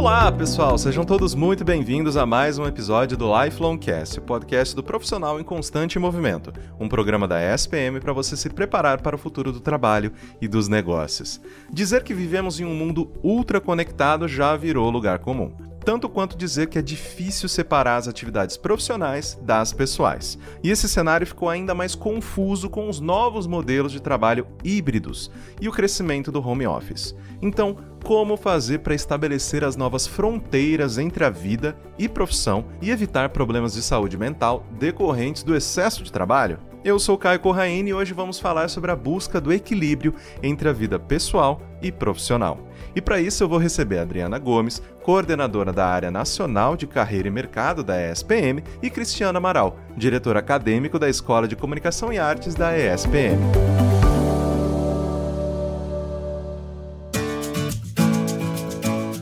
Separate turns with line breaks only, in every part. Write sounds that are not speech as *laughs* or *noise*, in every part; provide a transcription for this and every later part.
Olá, pessoal! Sejam todos muito bem-vindos a mais um episódio do Lifelong Cast, o podcast do profissional em constante movimento, um programa da ESPM para você se preparar para o futuro do trabalho e dos negócios. Dizer que vivemos em um mundo ultra conectado já virou lugar comum tanto quanto dizer que é difícil separar as atividades profissionais das pessoais. E esse cenário ficou ainda mais confuso com os novos modelos de trabalho híbridos e o crescimento do home office. Então, como fazer para estabelecer as novas fronteiras entre a vida e profissão e evitar problemas de saúde mental decorrentes do excesso de trabalho? Eu sou Caio Corraine e hoje vamos falar sobre a busca do equilíbrio entre a vida pessoal e profissional. E para isso eu vou receber a Adriana Gomes, coordenadora da área nacional de carreira e mercado da ESPM, e Cristiana Amaral, diretor acadêmico da Escola de Comunicação e Artes da ESPM.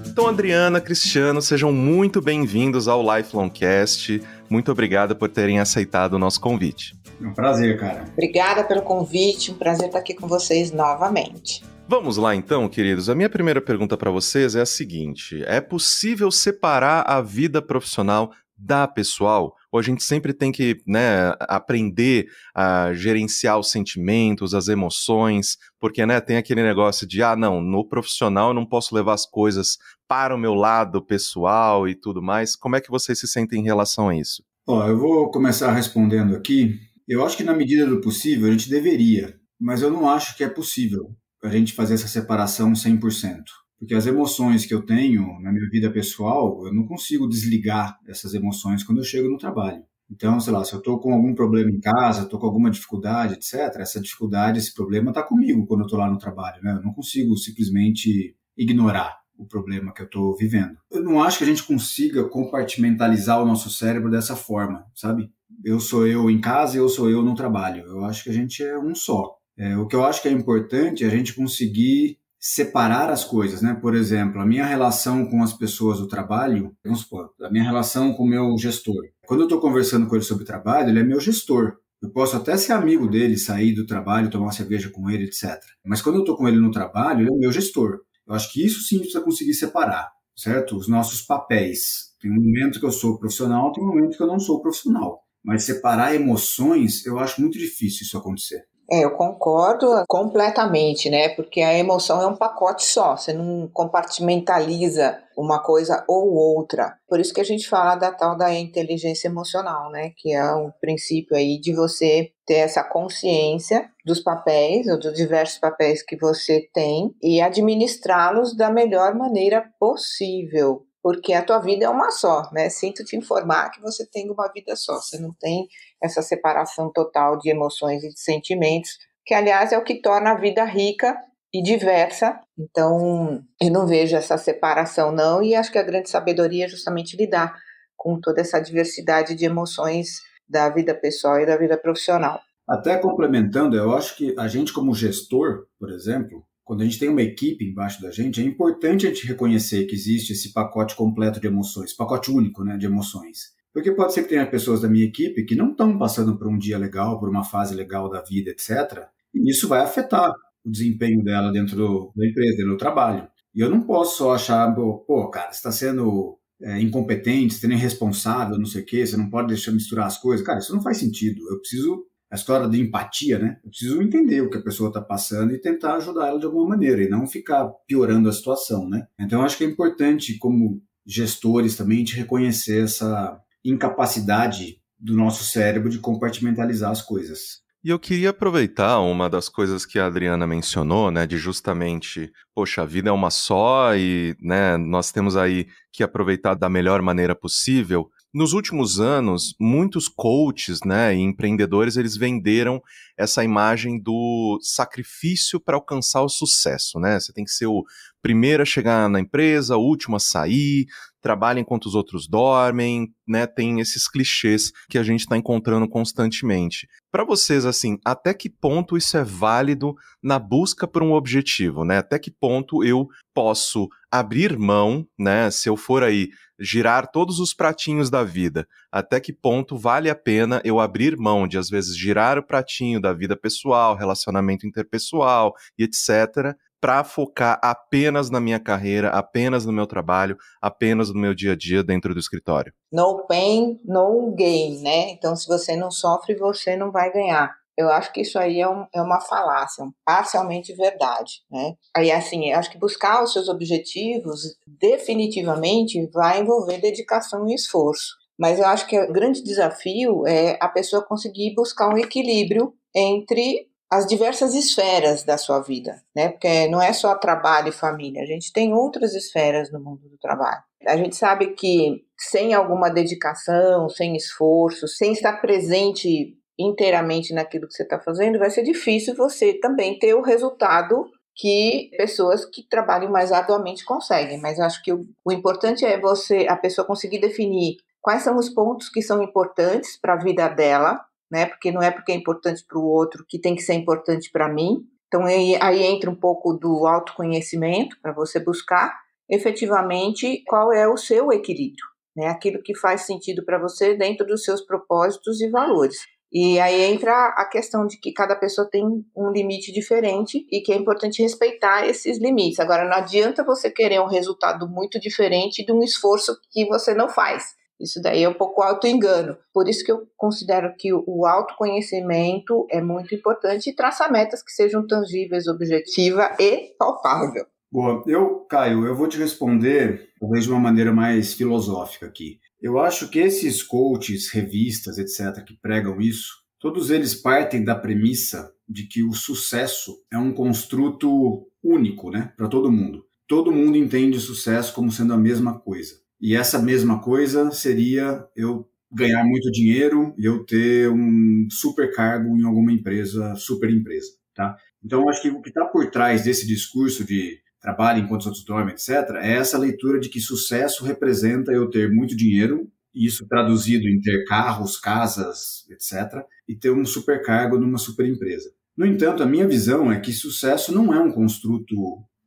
Então, Adriana, Cristiano, sejam muito bem-vindos ao Lifelong Cast. Muito obrigado por terem aceitado o nosso convite.
É um prazer, cara.
Obrigada pelo convite, um prazer estar aqui com vocês novamente.
Vamos lá então, queridos. A minha primeira pergunta para vocês é a seguinte: é possível separar a vida profissional da pessoal? Ou a gente sempre tem que né, aprender a gerenciar os sentimentos, as emoções, porque né, tem aquele negócio de, ah, não, no profissional eu não posso levar as coisas para o meu lado pessoal e tudo mais. Como é que vocês se sentem em relação a isso?
Ó, eu vou começar respondendo aqui eu acho que na medida do possível a gente deveria, mas eu não acho que é possível a gente fazer essa separação 100%. Porque as emoções que eu tenho na minha vida pessoal, eu não consigo desligar essas emoções quando eu chego no trabalho. Então, sei lá, se eu estou com algum problema em casa, estou com alguma dificuldade, etc., essa dificuldade, esse problema está comigo quando eu estou lá no trabalho. Né? Eu não consigo simplesmente ignorar o problema que eu estou vivendo. Eu não acho que a gente consiga compartimentalizar o nosso cérebro dessa forma, sabe? eu sou eu em casa e eu sou eu no trabalho. Eu acho que a gente é um só. É, o que eu acho que é importante é a gente conseguir separar as coisas, né? Por exemplo, a minha relação com as pessoas do trabalho, vamos supor, a minha relação com o meu gestor. Quando eu estou conversando com ele sobre trabalho, ele é meu gestor. Eu posso até ser amigo dele, sair do trabalho, tomar uma cerveja com ele, etc. Mas quando eu estou com ele no trabalho, ele é meu gestor. Eu acho que isso sim precisa conseguir separar, certo? Os nossos papéis. Tem um momento que eu sou profissional, tem um momento que eu não sou profissional. Mas separar emoções, eu acho muito difícil isso acontecer.
É, eu concordo completamente, né? Porque a emoção é um pacote só, você não compartimentaliza uma coisa ou outra. Por isso que a gente fala da tal da inteligência emocional, né? Que é um princípio aí de você ter essa consciência dos papéis, ou dos diversos papéis que você tem, e administrá-los da melhor maneira possível porque a tua vida é uma só, né? Sinto te informar que você tem uma vida só, você não tem essa separação total de emoções e de sentimentos, que aliás é o que torna a vida rica e diversa. Então, eu não vejo essa separação não, e acho que a grande sabedoria é justamente lidar com toda essa diversidade de emoções da vida pessoal e da vida profissional.
Até complementando, eu acho que a gente como gestor, por exemplo, quando a gente tem uma equipe embaixo da gente, é importante a gente reconhecer que existe esse pacote completo de emoções, pacote único né, de emoções. Porque pode ser que tenha pessoas da minha equipe que não estão passando por um dia legal, por uma fase legal da vida, etc. E isso vai afetar o desempenho dela dentro do, da empresa, dentro do trabalho. E eu não posso só achar, pô, cara, você está sendo é, incompetente, você está irresponsável, não sei o quê, você não pode deixar misturar as coisas. Cara, isso não faz sentido. Eu preciso a história de empatia, né? Eu preciso entender o que a pessoa está passando e tentar ajudar ela de alguma maneira e não ficar piorando a situação, né? Então, acho que é importante, como gestores também, de reconhecer essa incapacidade do nosso cérebro de compartimentalizar as coisas.
E eu queria aproveitar uma das coisas que a Adriana mencionou, né, de justamente, poxa, a vida é uma só e, né, nós temos aí que aproveitar da melhor maneira possível. Nos últimos anos, muitos coaches né, e empreendedores eles venderam essa imagem do sacrifício para alcançar o sucesso. Né? Você tem que ser o primeiro a chegar na empresa, o último a sair, trabalha enquanto os outros dormem, né? Tem esses clichês que a gente está encontrando constantemente. Para vocês, assim, até que ponto isso é válido na busca por um objetivo, né? Até que ponto eu posso abrir mão, né? Se eu for aí girar todos os pratinhos da vida, até que ponto vale a pena eu abrir mão de, às vezes, girar o pratinho da vida pessoal, relacionamento interpessoal e etc., para focar apenas na minha carreira, apenas no meu trabalho, apenas no meu dia a dia dentro do escritório?
No pain, no gain, né? Então, se você não sofre, você não vai ganhar. Eu acho que isso aí é, um, é uma falácia, um, parcialmente verdade, né? Aí, assim, acho que buscar os seus objetivos definitivamente vai envolver dedicação e esforço. Mas eu acho que o grande desafio é a pessoa conseguir buscar um equilíbrio entre as diversas esferas da sua vida, né? Porque não é só trabalho e família, a gente tem outras esferas no mundo do trabalho. A gente sabe que sem alguma dedicação, sem esforço, sem estar presente inteiramente naquilo que você está fazendo, vai ser difícil você também ter o resultado que pessoas que trabalham mais arduamente conseguem. Mas eu acho que o, o importante é você, a pessoa conseguir definir quais são os pontos que são importantes para a vida dela, né? Porque não é porque é importante para o outro que tem que ser importante para mim. Então aí, aí entra um pouco do autoconhecimento para você buscar efetivamente qual é o seu equilíbrio, né? Aquilo que faz sentido para você dentro dos seus propósitos e valores. E aí entra a questão de que cada pessoa tem um limite diferente e que é importante respeitar esses limites. Agora, não adianta você querer um resultado muito diferente de um esforço que você não faz. Isso daí é um pouco auto-engano. Por isso que eu considero que o autoconhecimento é muito importante e traçar metas que sejam tangíveis, objetiva e palpável.
Boa, eu, Caio, eu vou te responder talvez de uma maneira mais filosófica aqui. Eu acho que esses coaches, revistas, etc., que pregam isso, todos eles partem da premissa de que o sucesso é um construto único, né, para todo mundo. Todo mundo entende sucesso como sendo a mesma coisa. E essa mesma coisa seria eu ganhar muito dinheiro e eu ter um super cargo em alguma empresa, super empresa, tá? Então, acho que o que está por trás desse discurso de trabalho enquanto os outros dormem, etc., é essa leitura de que sucesso representa eu ter muito dinheiro, isso traduzido em ter carros, casas, etc., e ter um super cargo numa super empresa. No entanto, a minha visão é que sucesso não é um construto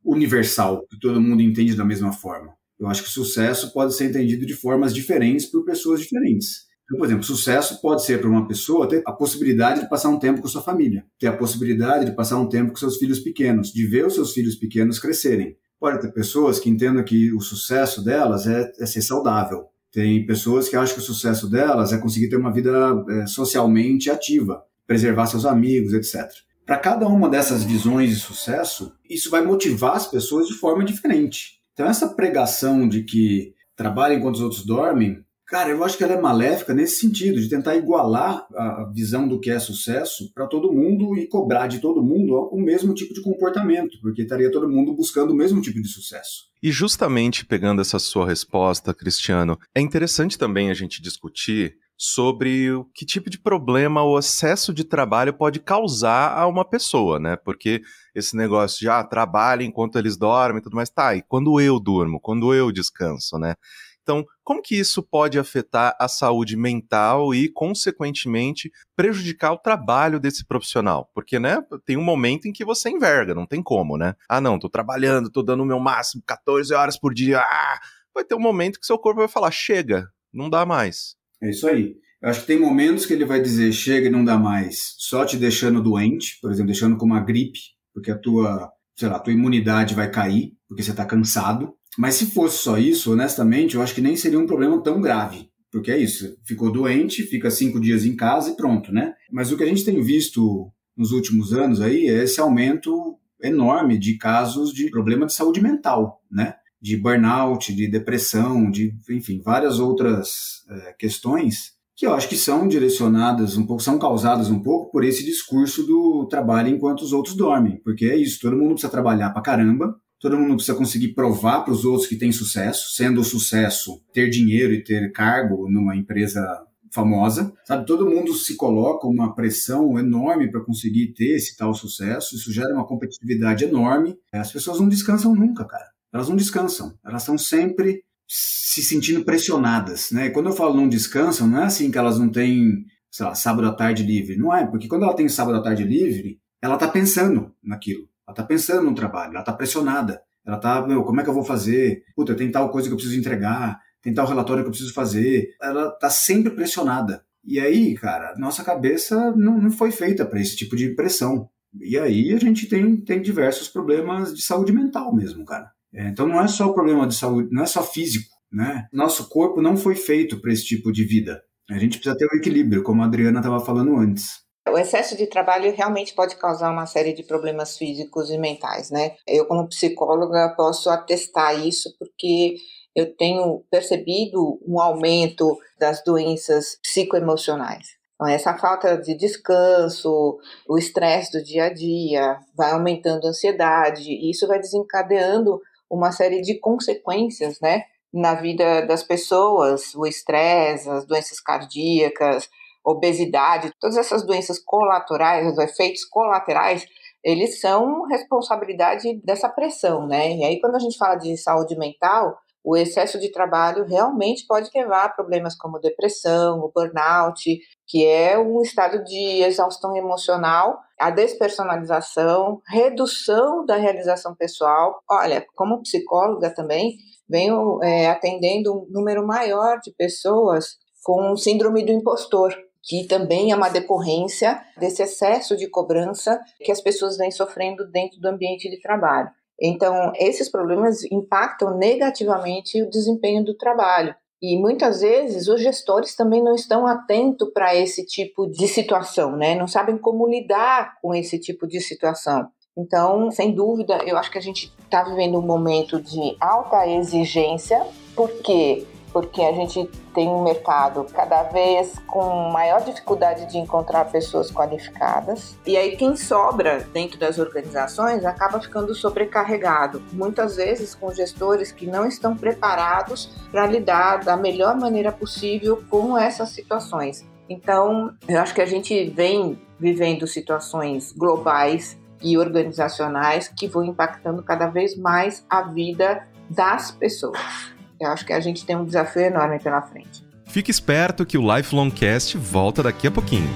universal, que todo mundo entende da mesma forma. Eu acho que sucesso pode ser entendido de formas diferentes por pessoas diferentes. Então, por exemplo, sucesso pode ser para uma pessoa ter a possibilidade de passar um tempo com sua família, ter a possibilidade de passar um tempo com seus filhos pequenos, de ver os seus filhos pequenos crescerem. Pode ter pessoas que entendam que o sucesso delas é, é ser saudável. Tem pessoas que acham que o sucesso delas é conseguir ter uma vida é, socialmente ativa, preservar seus amigos, etc. Para cada uma dessas visões de sucesso, isso vai motivar as pessoas de forma diferente. Então, essa pregação de que trabalha enquanto os outros dormem, cara, eu acho que ela é maléfica nesse sentido, de tentar igualar a visão do que é sucesso para todo mundo e cobrar de todo mundo o mesmo tipo de comportamento, porque estaria todo mundo buscando o mesmo tipo de sucesso.
E justamente pegando essa sua resposta, Cristiano, é interessante também a gente discutir sobre o que tipo de problema o excesso de trabalho pode causar a uma pessoa, né? Porque esse negócio de ah, trabalha enquanto eles dormem e tudo mais, tá, e quando eu durmo, quando eu descanso, né? Então, como que isso pode afetar a saúde mental e, consequentemente, prejudicar o trabalho desse profissional? Porque, né, tem um momento em que você enverga, não tem como, né? Ah, não, tô trabalhando, tô dando o meu máximo 14 horas por dia, ah! Vai ter um momento que seu corpo vai falar, chega, não dá mais.
É isso aí. Eu acho que tem momentos que ele vai dizer chega e não dá mais, só te deixando doente, por exemplo, deixando com uma gripe, porque a tua, sei lá, tua imunidade vai cair, porque você está cansado. Mas se fosse só isso, honestamente, eu acho que nem seria um problema tão grave. Porque é isso, ficou doente, fica cinco dias em casa e pronto, né? Mas o que a gente tem visto nos últimos anos aí é esse aumento enorme de casos de problema de saúde mental, né? De burnout, de depressão, de, enfim, várias outras é, questões que eu acho que são direcionadas um pouco, são causadas um pouco por esse discurso do trabalho enquanto os outros dormem, porque é isso, todo mundo precisa trabalhar pra caramba, todo mundo precisa conseguir provar para os outros que tem sucesso, sendo o sucesso ter dinheiro e ter cargo numa empresa famosa, sabe? Todo mundo se coloca uma pressão enorme para conseguir ter esse tal sucesso, isso gera uma competitividade enorme. As pessoas não descansam nunca, cara elas não descansam, elas estão sempre se sentindo pressionadas, né? Quando eu falo não descansam, não é assim que elas não têm, sei lá, sábado à tarde livre, não é, porque quando ela tem sábado à tarde livre, ela está pensando naquilo, ela está pensando no trabalho, ela está pressionada, ela está, meu, como é que eu vou fazer? Puta, tem tal coisa que eu preciso entregar, tem tal relatório que eu preciso fazer, ela está sempre pressionada. E aí, cara, nossa cabeça não, não foi feita para esse tipo de pressão. E aí a gente tem, tem diversos problemas de saúde mental mesmo, cara. É, então não é só o problema de saúde, não é só físico, né? Nosso corpo não foi feito para esse tipo de vida. A gente precisa ter um equilíbrio, como a Adriana estava falando antes.
O excesso de trabalho realmente pode causar uma série de problemas físicos e mentais, né? Eu, como psicóloga, posso atestar isso porque eu tenho percebido um aumento das doenças psicoemocionais. Então, essa falta de descanso, o estresse do dia a dia, vai aumentando a ansiedade, e isso vai desencadeando uma série de consequências, né, na vida das pessoas, o estresse, as doenças cardíacas, obesidade, todas essas doenças colaterais, os efeitos colaterais, eles são responsabilidade dessa pressão, né? E aí quando a gente fala de saúde mental, o excesso de trabalho realmente pode levar a problemas como depressão, o burnout, que é um estado de exaustão emocional, a despersonalização, redução da realização pessoal. Olha, como psicóloga também, venho é, atendendo um número maior de pessoas com síndrome do impostor, que também é uma decorrência desse excesso de cobrança que as pessoas vêm sofrendo dentro do ambiente de trabalho. Então, esses problemas impactam negativamente o desempenho do trabalho. E muitas vezes os gestores também não estão atentos para esse tipo de situação, né? Não sabem como lidar com esse tipo de situação. Então, sem dúvida, eu acho que a gente está vivendo um momento de alta exigência, porque porque a gente tem um mercado cada vez com maior dificuldade de encontrar pessoas qualificadas. E aí quem sobra dentro das organizações acaba ficando sobrecarregado, muitas vezes com gestores que não estão preparados para lidar da melhor maneira possível com essas situações. Então, eu acho que a gente vem vivendo situações globais e organizacionais que vão impactando cada vez mais a vida das pessoas. Eu acho que a gente tem um desafio enorme pela frente.
Fique esperto que o Lifelong Cast volta daqui a pouquinho.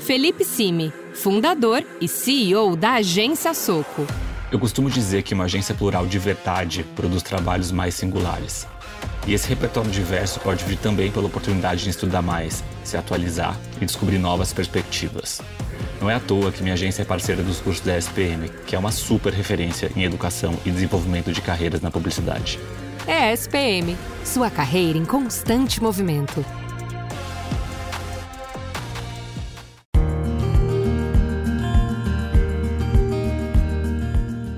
Felipe Simi, fundador e CEO da Agência Soco.
Eu costumo dizer que uma agência plural de verdade produz trabalhos mais singulares. E esse repertório diverso pode vir também pela oportunidade de estudar mais, se atualizar e descobrir novas perspectivas. Não é à toa que minha agência é parceira dos cursos da SPM, que é uma super referência em educação e desenvolvimento de carreiras na publicidade.
É a SPM, sua carreira em constante movimento.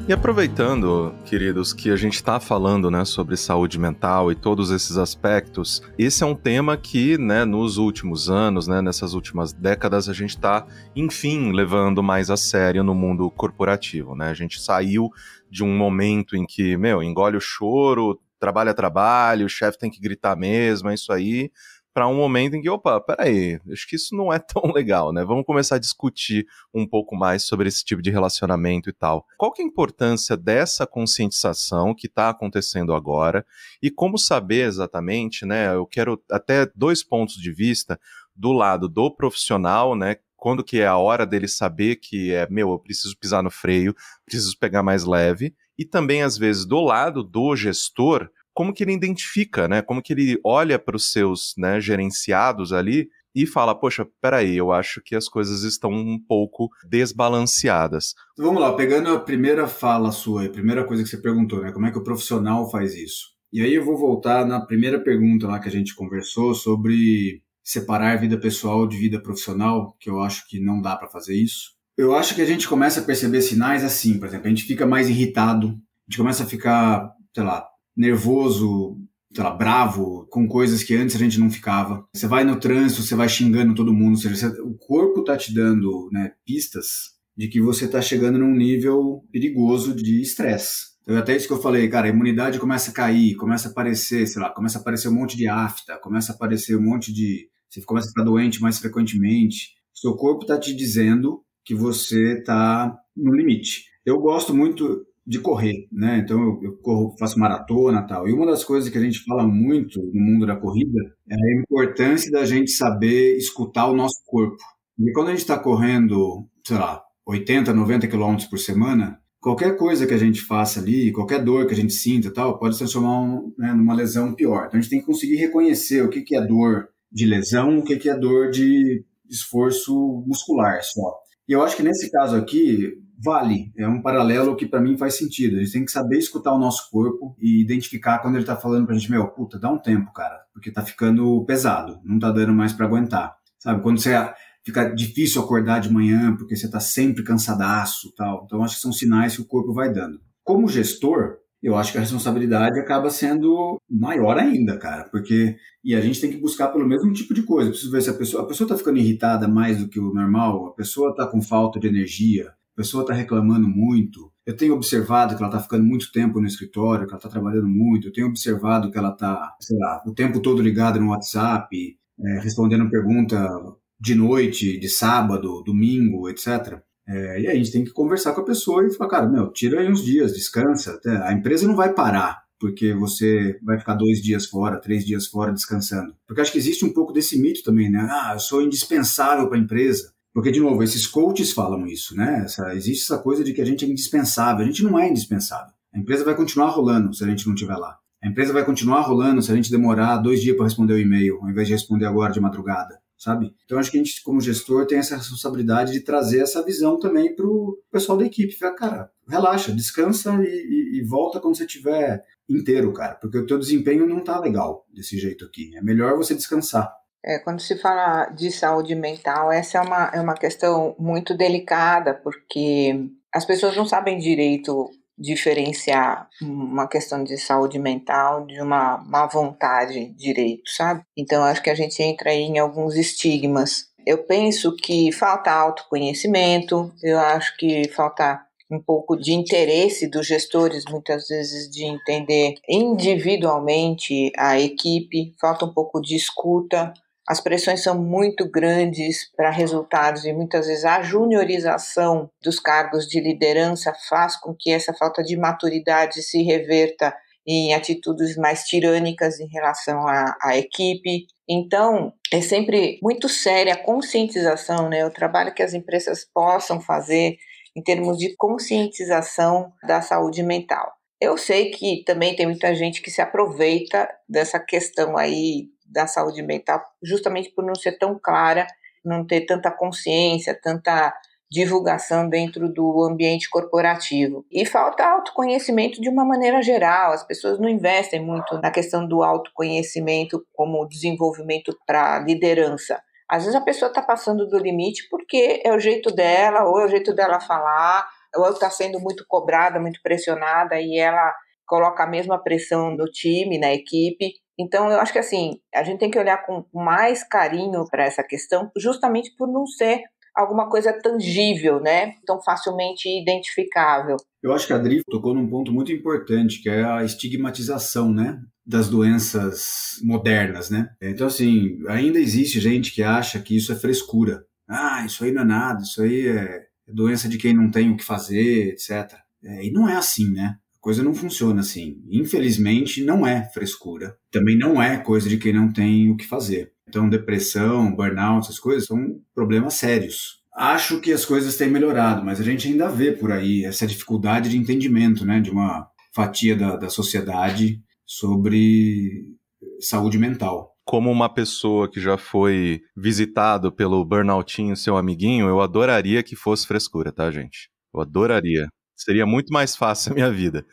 E aproveitando, queridos, que a gente está falando né, sobre saúde mental e todos esses aspectos, esse é um tema que, né, nos últimos anos, né, nessas últimas décadas, a gente está, enfim, levando mais a sério no mundo corporativo. Né? A gente saiu de um momento em que, meu, engole o choro, trabalha trabalho, o chefe tem que gritar mesmo, é isso aí para um momento em que, opa, peraí, acho que isso não é *laughs* tão legal, né? Vamos começar a discutir um pouco mais sobre esse tipo de relacionamento e tal. Qual que é a importância dessa conscientização que está acontecendo agora e como saber exatamente, né? Eu quero até dois pontos de vista do lado do profissional, né? Quando que é a hora dele saber que é, meu, eu preciso pisar no freio, preciso pegar mais leve, e também às vezes do lado do gestor, como que ele identifica, né? Como que ele olha para os seus né, gerenciados ali e fala, poxa, peraí, eu acho que as coisas estão um pouco desbalanceadas.
Então, vamos lá, pegando a primeira fala sua, a primeira coisa que você perguntou, né? Como é que o profissional faz isso? E aí eu vou voltar na primeira pergunta lá que a gente conversou sobre separar vida pessoal de vida profissional, que eu acho que não dá para fazer isso. Eu acho que a gente começa a perceber sinais assim, por exemplo, a gente fica mais irritado, a gente começa a ficar, sei lá, nervoso, lá, bravo, com coisas que antes a gente não ficava. Você vai no trânsito, você vai xingando todo mundo, ou seja, você, o corpo tá te dando né, pistas de que você tá chegando num nível perigoso de estresse. Então, até isso que eu falei, cara, a imunidade começa a cair, começa a aparecer, sei lá, começa a aparecer um monte de afta, começa a aparecer um monte de. Você começa a ficar doente mais frequentemente. Seu corpo está te dizendo que você está no limite. Eu gosto muito de correr, né? Então eu, eu corro, faço maratona tal. E uma das coisas que a gente fala muito no mundo da corrida é a importância da gente saber escutar o nosso corpo. E quando a gente está correndo, sei lá, 80, 90 quilômetros por semana, qualquer coisa que a gente faça ali, qualquer dor que a gente sinta tal, pode se transformar um, né, numa lesão pior. Então a gente tem que conseguir reconhecer o que, que é dor de lesão, o que, que é dor de esforço muscular só. E eu acho que nesse caso aqui, vale. É um paralelo que para mim faz sentido. A gente tem que saber escutar o nosso corpo e identificar quando ele tá falando pra gente, meu, puta, dá um tempo, cara, porque tá ficando pesado, não tá dando mais para aguentar. Sabe? Quando você fica difícil acordar de manhã porque você tá sempre cansadaço, tal. Então acho que são sinais que o corpo vai dando. Como gestor, eu acho que a responsabilidade acaba sendo maior ainda, cara, porque e a gente tem que buscar pelo mesmo tipo de coisa. Preciso ver se a pessoa a pessoa está ficando irritada mais do que o normal, a pessoa está com falta de energia, pessoa está reclamando muito. Eu tenho observado que ela está ficando muito tempo no escritório, que ela está trabalhando muito. Eu tenho observado que ela está, sei lá, o tempo todo ligada no WhatsApp, é, respondendo pergunta de noite, de sábado, domingo, etc. É, e aí a gente tem que conversar com a pessoa e falar, cara, meu, tira aí uns dias, descansa. A empresa não vai parar porque você vai ficar dois dias fora, três dias fora descansando. Porque acho que existe um pouco desse mito também, né? Ah, eu sou indispensável para a empresa. Porque, de novo, esses coaches falam isso, né? Essa, existe essa coisa de que a gente é indispensável. A gente não é indispensável. A empresa vai continuar rolando se a gente não estiver lá. A empresa vai continuar rolando se a gente demorar dois dias para responder o e-mail, ao invés de responder agora de madrugada sabe? Então acho que a gente, como gestor, tem essa responsabilidade de trazer essa visão também para o pessoal da equipe. Fala, cara, relaxa, descansa e, e, e volta quando você estiver inteiro, cara, porque o teu desempenho não tá legal desse jeito aqui. É melhor você descansar.
É, quando se fala de saúde mental, essa é uma, é uma questão muito delicada, porque as pessoas não sabem direito diferenciar uma questão de saúde mental de uma má vontade direito, sabe? Então acho que a gente entra aí em alguns estigmas. Eu penso que falta autoconhecimento, eu acho que falta um pouco de interesse dos gestores, muitas vezes, de entender individualmente a equipe, falta um pouco de escuta, as pressões são muito grandes para resultados e muitas vezes a juniorização dos cargos de liderança faz com que essa falta de maturidade se reverta em atitudes mais tirânicas em relação à, à equipe. Então, é sempre muito séria a conscientização, né? O trabalho que as empresas possam fazer em termos de conscientização da saúde mental. Eu sei que também tem muita gente que se aproveita dessa questão aí da saúde mental, justamente por não ser tão clara, não ter tanta consciência, tanta divulgação dentro do ambiente corporativo. E falta autoconhecimento de uma maneira geral. As pessoas não investem muito na questão do autoconhecimento como desenvolvimento para liderança. Às vezes a pessoa está passando do limite porque é o jeito dela, ou é o jeito dela falar, ou está sendo muito cobrada, muito pressionada e ela coloca a mesma pressão no time, na equipe. Então, eu acho que assim, a gente tem que olhar com mais carinho para essa questão, justamente por não ser alguma coisa tangível, né? Tão facilmente identificável.
Eu acho que a Dri tocou num ponto muito importante, que é a estigmatização, né? Das doenças modernas, né? Então, assim, ainda existe gente que acha que isso é frescura. Ah, isso aí não é nada, isso aí é doença de quem não tem o que fazer, etc. É, e não é assim, né? Coisa não funciona assim. Infelizmente, não é frescura. Também não é coisa de quem não tem o que fazer. Então, depressão, burnout, essas coisas são problemas sérios. Acho que as coisas têm melhorado, mas a gente ainda vê por aí essa dificuldade de entendimento né, de uma fatia da, da sociedade sobre saúde mental
como uma pessoa que já foi visitado pelo burnoutinho, seu amiguinho, eu adoraria que fosse frescura, tá, gente? Eu adoraria. Seria muito mais fácil a minha vida.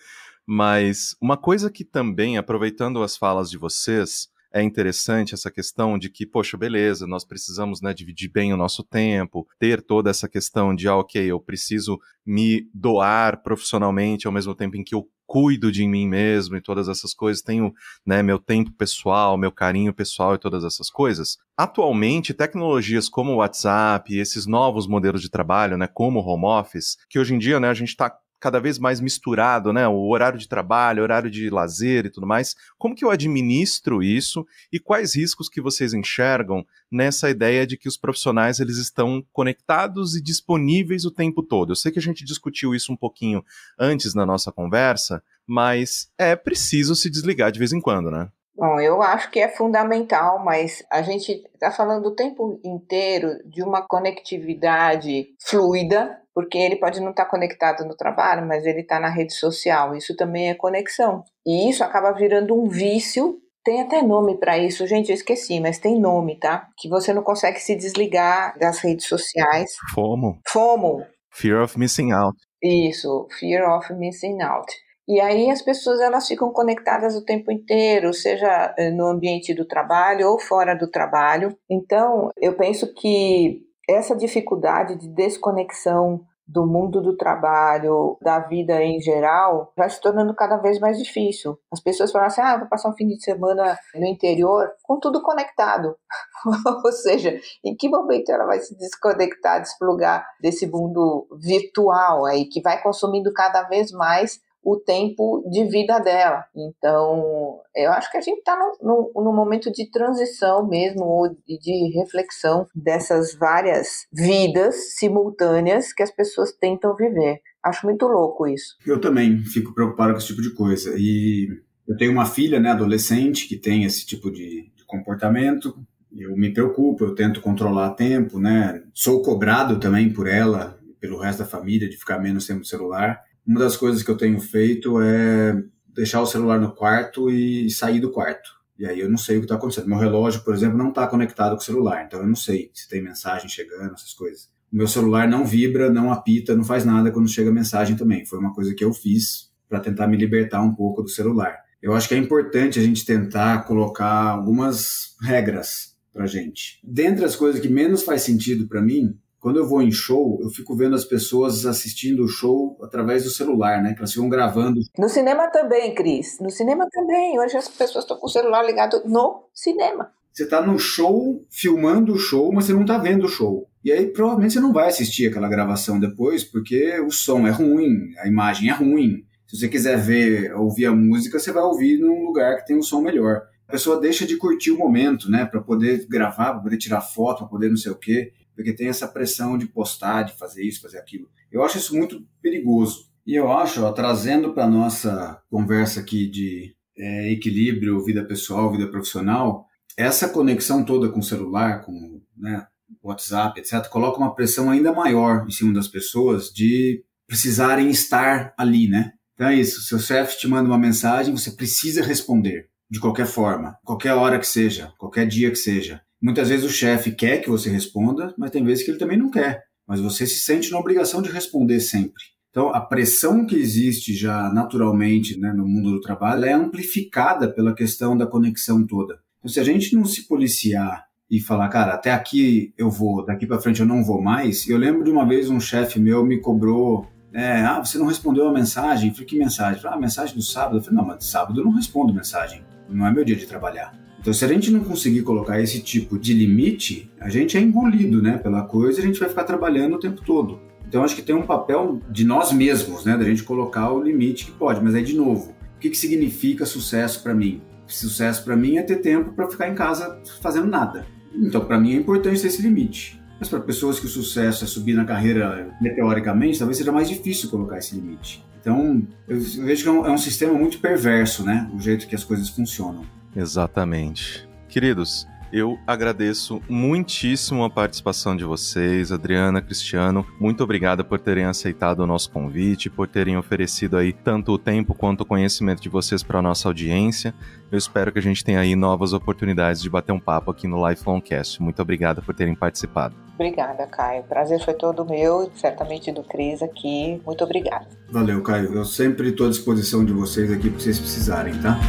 Mas uma coisa que também, aproveitando as falas de vocês, é interessante essa questão de que, poxa, beleza, nós precisamos né, dividir bem o nosso tempo, ter toda essa questão de, ah, ok, eu preciso me doar profissionalmente ao mesmo tempo em que eu cuido de mim mesmo e todas essas coisas, tenho né, meu tempo pessoal, meu carinho pessoal e todas essas coisas. Atualmente, tecnologias como o WhatsApp, esses novos modelos de trabalho, né, como o home office, que hoje em dia né, a gente está cada vez mais misturado, né? O horário de trabalho, horário de lazer e tudo mais. Como que eu administro isso e quais riscos que vocês enxergam nessa ideia de que os profissionais eles estão conectados e disponíveis o tempo todo? Eu sei que a gente discutiu isso um pouquinho antes na nossa conversa, mas é preciso se desligar de vez em quando, né?
Bom, eu acho que é fundamental, mas a gente está falando o tempo inteiro de uma conectividade fluida, porque ele pode não estar tá conectado no trabalho, mas ele está na rede social. Isso também é conexão. E isso acaba virando um vício Tem até nome para isso, gente, eu esqueci, mas tem nome, tá? Que você não consegue se desligar das redes sociais.
FOMO.
FOMO.
Fear of Missing Out.
Isso, Fear of Missing Out. E aí as pessoas elas ficam conectadas o tempo inteiro, seja eh, no ambiente do trabalho ou fora do trabalho. Então, eu penso que essa dificuldade de desconexão do mundo do trabalho, da vida em geral, vai se tornando cada vez mais difícil. As pessoas falam assim: ah, vou passar um fim de semana no interior, com tudo conectado. *laughs* Ou seja, em que momento ela vai se desconectar, desplugar desse mundo virtual aí, que vai consumindo cada vez mais o tempo de vida dela. Então, eu acho que a gente está no, momento de transição mesmo, ou de, de reflexão dessas várias vidas simultâneas que as pessoas tentam viver. Acho muito louco isso.
Eu também fico preocupado com esse tipo de coisa. E eu tenho uma filha, né, adolescente, que tem esse tipo de, de comportamento. Eu me preocupo, eu tento controlar tempo, né? Sou cobrado também por ela, pelo resto da família, de ficar menos tempo no celular. Uma das coisas que eu tenho feito é deixar o celular no quarto e sair do quarto. E aí eu não sei o que está acontecendo. Meu relógio, por exemplo, não está conectado com o celular, então eu não sei se tem mensagem chegando, essas coisas. O meu celular não vibra, não apita, não faz nada quando chega mensagem também. Foi uma coisa que eu fiz para tentar me libertar um pouco do celular. Eu acho que é importante a gente tentar colocar algumas regras para gente. Dentre as coisas que menos faz sentido para mim quando eu vou em show, eu fico vendo as pessoas assistindo o show através do celular, né? Que elas ficam gravando.
No cinema também, Cris. No cinema também. Hoje as pessoas estão com o celular ligado no cinema.
Você está no show, filmando o show, mas você não está vendo o show. E aí provavelmente você não vai assistir aquela gravação depois, porque o som é ruim, a imagem é ruim. Se você quiser ver, ouvir a música, você vai ouvir num lugar que tem um som melhor. A pessoa deixa de curtir o momento, né? Para poder gravar, para poder tirar foto, para poder não sei o quê porque tem essa pressão de postar, de fazer isso, fazer aquilo. Eu acho isso muito perigoso. E eu acho, ó, trazendo para nossa conversa aqui de é, equilíbrio, vida pessoal, vida profissional, essa conexão toda com o celular, com né, WhatsApp, etc., coloca uma pressão ainda maior em cima das pessoas de precisarem estar ali, né? Então é isso, seu chefe te manda uma mensagem, você precisa responder de qualquer forma, qualquer hora que seja, qualquer dia que seja. Muitas vezes o chefe quer que você responda, mas tem vezes que ele também não quer. Mas você se sente na obrigação de responder sempre. Então, a pressão que existe já naturalmente né, no mundo do trabalho é amplificada pela questão da conexão toda. Então, se a gente não se policiar e falar, cara, até aqui eu vou, daqui para frente eu não vou mais. Eu lembro de uma vez um chefe meu me cobrou, é, ah, você não respondeu a mensagem. Eu falei, que mensagem? falei, ah, mensagem do sábado. Eu falei, não, mas sábado eu não respondo mensagem. Não é meu dia de trabalhar. Então, se a gente não conseguir colocar esse tipo de limite, a gente é engolido né, pela coisa e a gente vai ficar trabalhando o tempo todo. Então, acho que tem um papel de nós mesmos, né, da gente colocar o limite que pode. Mas aí, de novo, o que, que significa sucesso para mim? Sucesso para mim é ter tempo para ficar em casa fazendo nada. Então, para mim é importante ter esse limite. Mas para pessoas que o sucesso é subir na carreira meteoricamente, talvez seja mais difícil colocar esse limite. Então, eu vejo que é um, é um sistema muito perverso, né? O jeito que as coisas funcionam.
Exatamente. Queridos, eu agradeço muitíssimo a participação de vocês, Adriana, Cristiano. Muito obrigado por terem aceitado o nosso convite, por terem oferecido aí tanto o tempo quanto o conhecimento de vocês para a nossa audiência. Eu espero que a gente tenha aí novas oportunidades de bater um papo aqui no Lifelong Cast. Muito obrigado por terem participado.
Obrigada, Caio. O prazer foi todo meu, certamente do Cris aqui. Muito obrigada.
Valeu, Caio. Eu sempre estou à disposição de vocês aqui para vocês precisarem, tá?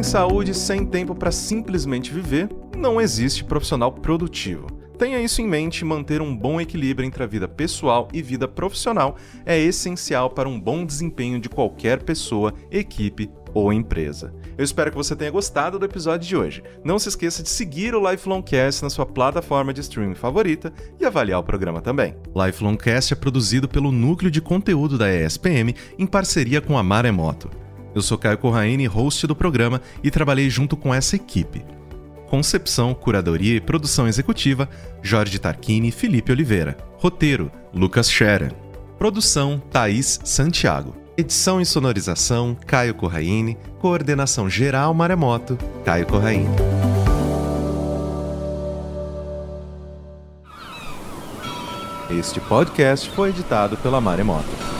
Sem saúde, sem tempo para simplesmente viver, não existe profissional produtivo. Tenha isso em mente, manter um bom equilíbrio entre a vida pessoal e vida profissional é essencial para um bom desempenho de qualquer pessoa, equipe ou empresa. Eu espero que você tenha gostado do episódio de hoje. Não se esqueça de seguir o Lifelongcast na sua plataforma de streaming favorita e avaliar o programa também. Lifelongcast é produzido pelo núcleo de conteúdo da ESPM em parceria com a Maremoto. Eu sou Caio Corraine, host do programa, e trabalhei junto com essa equipe. Concepção, curadoria e produção executiva: Jorge Tarquini e Felipe Oliveira. Roteiro: Lucas Scherer. Produção: Thaís Santiago. Edição e sonorização: Caio Corraine. Coordenação geral Maremoto: Caio Corraine. Este podcast foi editado pela Maremoto.